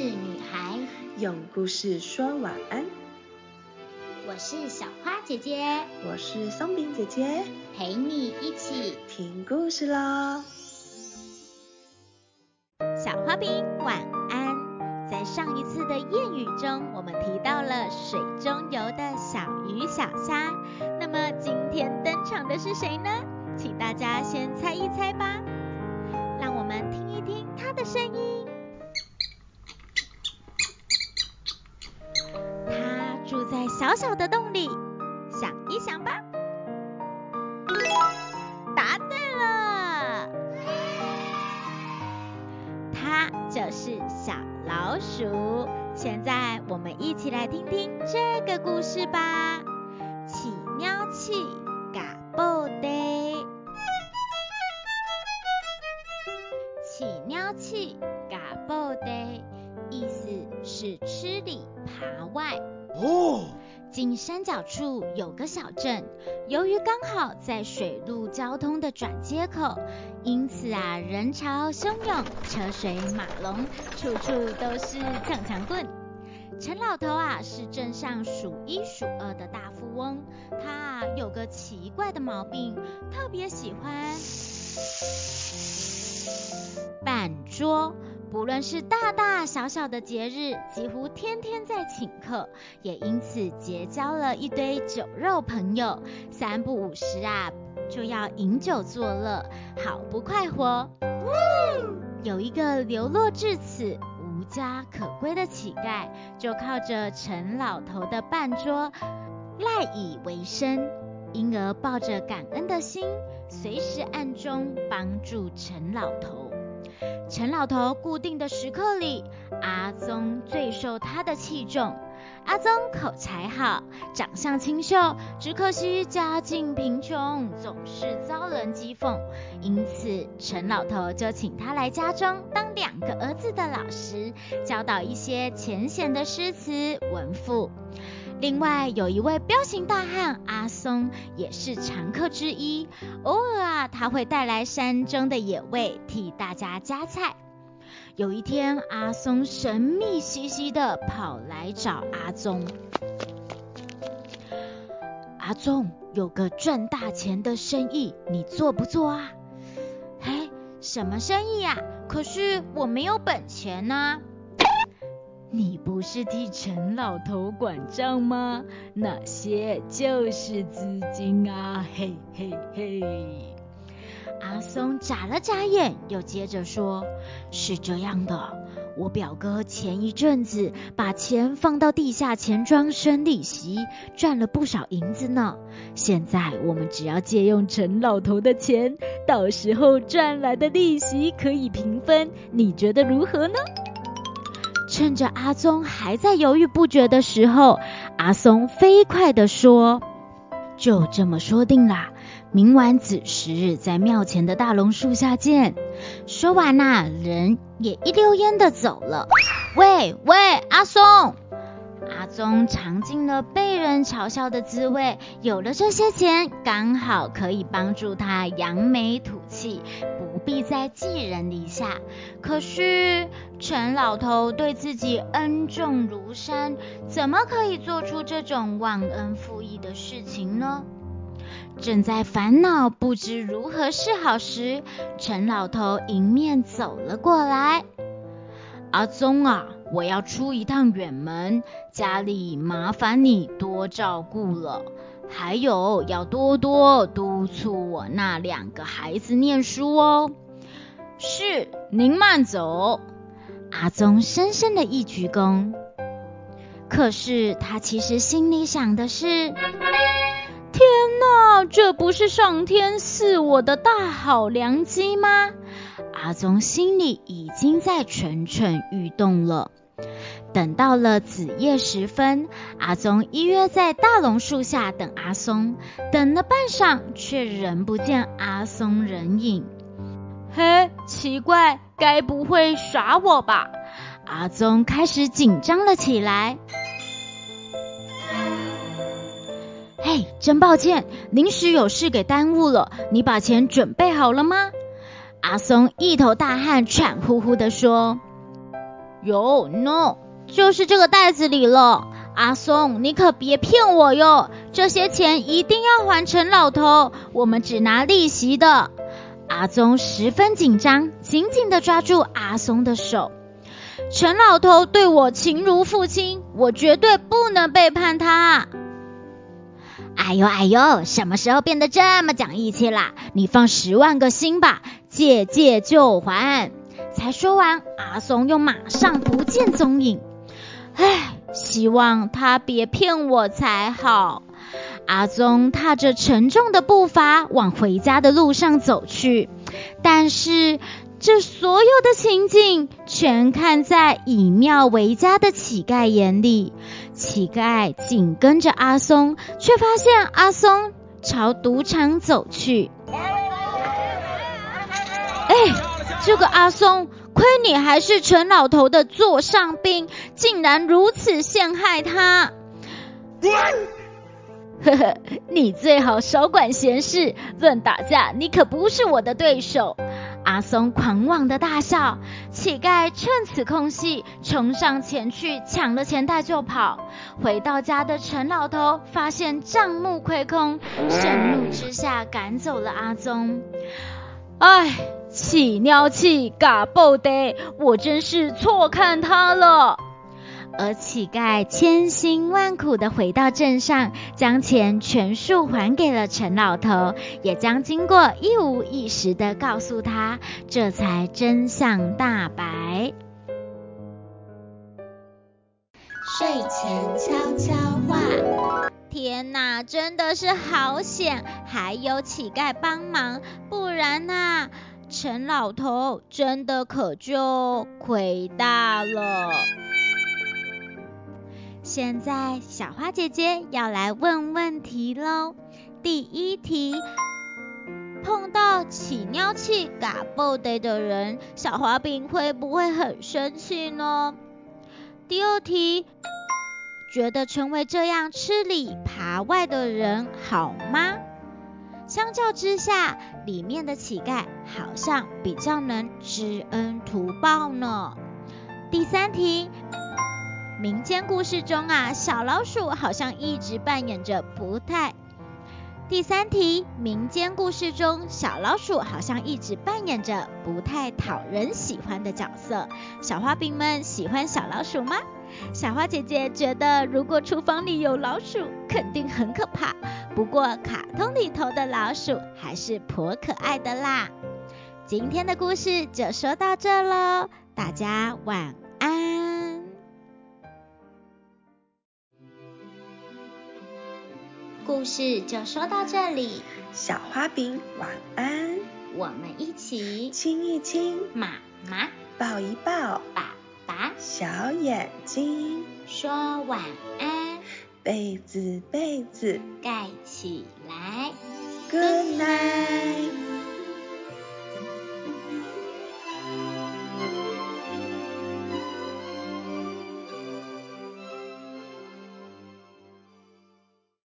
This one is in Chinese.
事女孩，用故事说晚安。我是小花姐姐，我是松饼姐姐，陪你一起听故事喽。小花饼晚安。在上一次的谚语中，我们提到了水中游的小鱼小虾。那么今天登场的是谁呢？请大家先猜一猜吧。就是小老鼠。现在我们一起来听听这个故事吧。起喵气，嘎布呆。起喵气，嘎布呆，意思是吃里扒外。哦，近山脚处有个小镇，由于刚好在水陆交通的转接口，因此啊人潮汹涌，车水马龙，处处都是抢抢棍。陈老头啊是镇上数一数二的大富翁，他啊有个奇怪的毛病，特别喜欢板桌。不论是大大小小的节日，几乎天天在请客，也因此结交了一堆酒肉朋友。三不五时啊，就要饮酒作乐，好不快活。有一个流落至此、无家可归的乞丐，就靠着陈老头的办桌赖以为生，因而抱着感恩的心，随时暗中帮助陈老头。陈老头固定的时刻里，阿宗最受他的器重。阿宗口才好，长相清秀，只可惜家境贫穷，总是遭人讥讽。因此，陈老头就请他来家中当两个儿子的老师，教导一些浅显的诗词文赋。另外有一位彪形大汉阿松，也是常客之一。偶尔啊，他会带来山中的野味，替大家夹菜。有一天，阿松神秘兮兮的跑来找阿宗。阿宗有个赚大钱的生意，你做不做啊？嘿，什么生意呀？可是我没有本钱呐。你不是替陈老头管账吗？那些就是资金啊，嘿嘿嘿。阿松眨了眨眼，又接着说：“是这样的，我表哥前一阵子把钱放到地下钱庄生利息，赚了不少银子呢。现在我们只要借用陈老头的钱，到时候赚来的利息可以平分，你觉得如何呢？”趁着阿松还在犹豫不决的时候，阿松飞快地说：“就这么说定啦，明晚子时在庙前的大榕树下见。”说完呐，人也一溜烟的走了。喂喂，阿松！阿宗尝尽了被人嘲笑的滋味，有了这些钱，刚好可以帮助他扬眉吐气，不必再寄人篱下。可是陈老头对自己恩重如山，怎么可以做出这种忘恩负义的事情呢？正在烦恼不知如何是好时，陈老头迎面走了过来。阿宗啊，我要出一趟远门，家里麻烦你多照顾了。还有，要多多督促我那两个孩子念书哦。是，您慢走。阿宗深深的一鞠躬。可是他其实心里想的是：天哪，这不是上天赐我的大好良机吗？阿宗心里已经在蠢蠢欲动了。等到了子夜时分，阿宗依约在大榕树下等阿松，等了半晌，却仍不见阿松人影。嘿，奇怪，该不会耍我吧？阿宗开始紧张了起来。嘿，真抱歉，临时有事给耽误了。你把钱准备好了吗？阿松一头大汗，喘呼呼地说：“有，no，就是这个袋子里了。阿松，你可别骗我哟，这些钱一定要还陈老头，我们只拿利息的。阿宗十分紧张，紧紧的抓住阿松的手。陈老头对我情如父亲，我绝对不能背叛他。哎呦哎呦，什么时候变得这么讲义气啦？你放十万个心吧，借借就还。才说完，阿松又马上不见踪影。唉，希望他别骗我才好。阿宗踏着沉重的步伐往回家的路上走去，但是这所有的情景全看在以庙为家的乞丐眼里。乞丐紧跟着阿松，却发现阿松朝赌场走去。这个阿松，亏你还是陈老头的座上宾，竟然如此陷害他！呵呵，你最好少管闲事。论打架，你可不是我的对手。阿松狂妄的大笑。乞丐趁此空隙冲上前去抢了钱袋就跑。回到家的陈老头发现账目亏空，盛怒之下赶走了阿宗。唉，起尿气嘎爆得，我真是错看他了。而乞丐千辛万苦的回到镇上，将钱全数还给了陈老头，也将经过一五一十的告诉他，这才真相大白。睡前悄悄话：天哪，真的是好险，还有乞丐帮忙，不然呐，陈老头真的可就亏大了。现在小花姐姐要来问问题喽。第一题，碰到起尿气嘎爆的的人，小花饼会不会很生气呢？第二题，觉得成为这样吃里扒外的人好吗？相较之下，里面的乞丐好像比较能知恩图报呢。第三题。民间故事中啊，小老鼠好像一直扮演着不太。第三题，民间故事中小老鼠好像一直扮演着不太讨人喜欢的角色。小花饼们喜欢小老鼠吗？小花姐姐觉得，如果厨房里有老鼠，肯定很可怕。不过卡通里头的老鼠还是颇可爱的啦。今天的故事就说到这喽，大家晚安。故事就说到这里，小花饼晚安。我们一起亲一亲妈妈，抱一抱爸爸，小眼睛说晚安，被子被子。盖起来，Good night。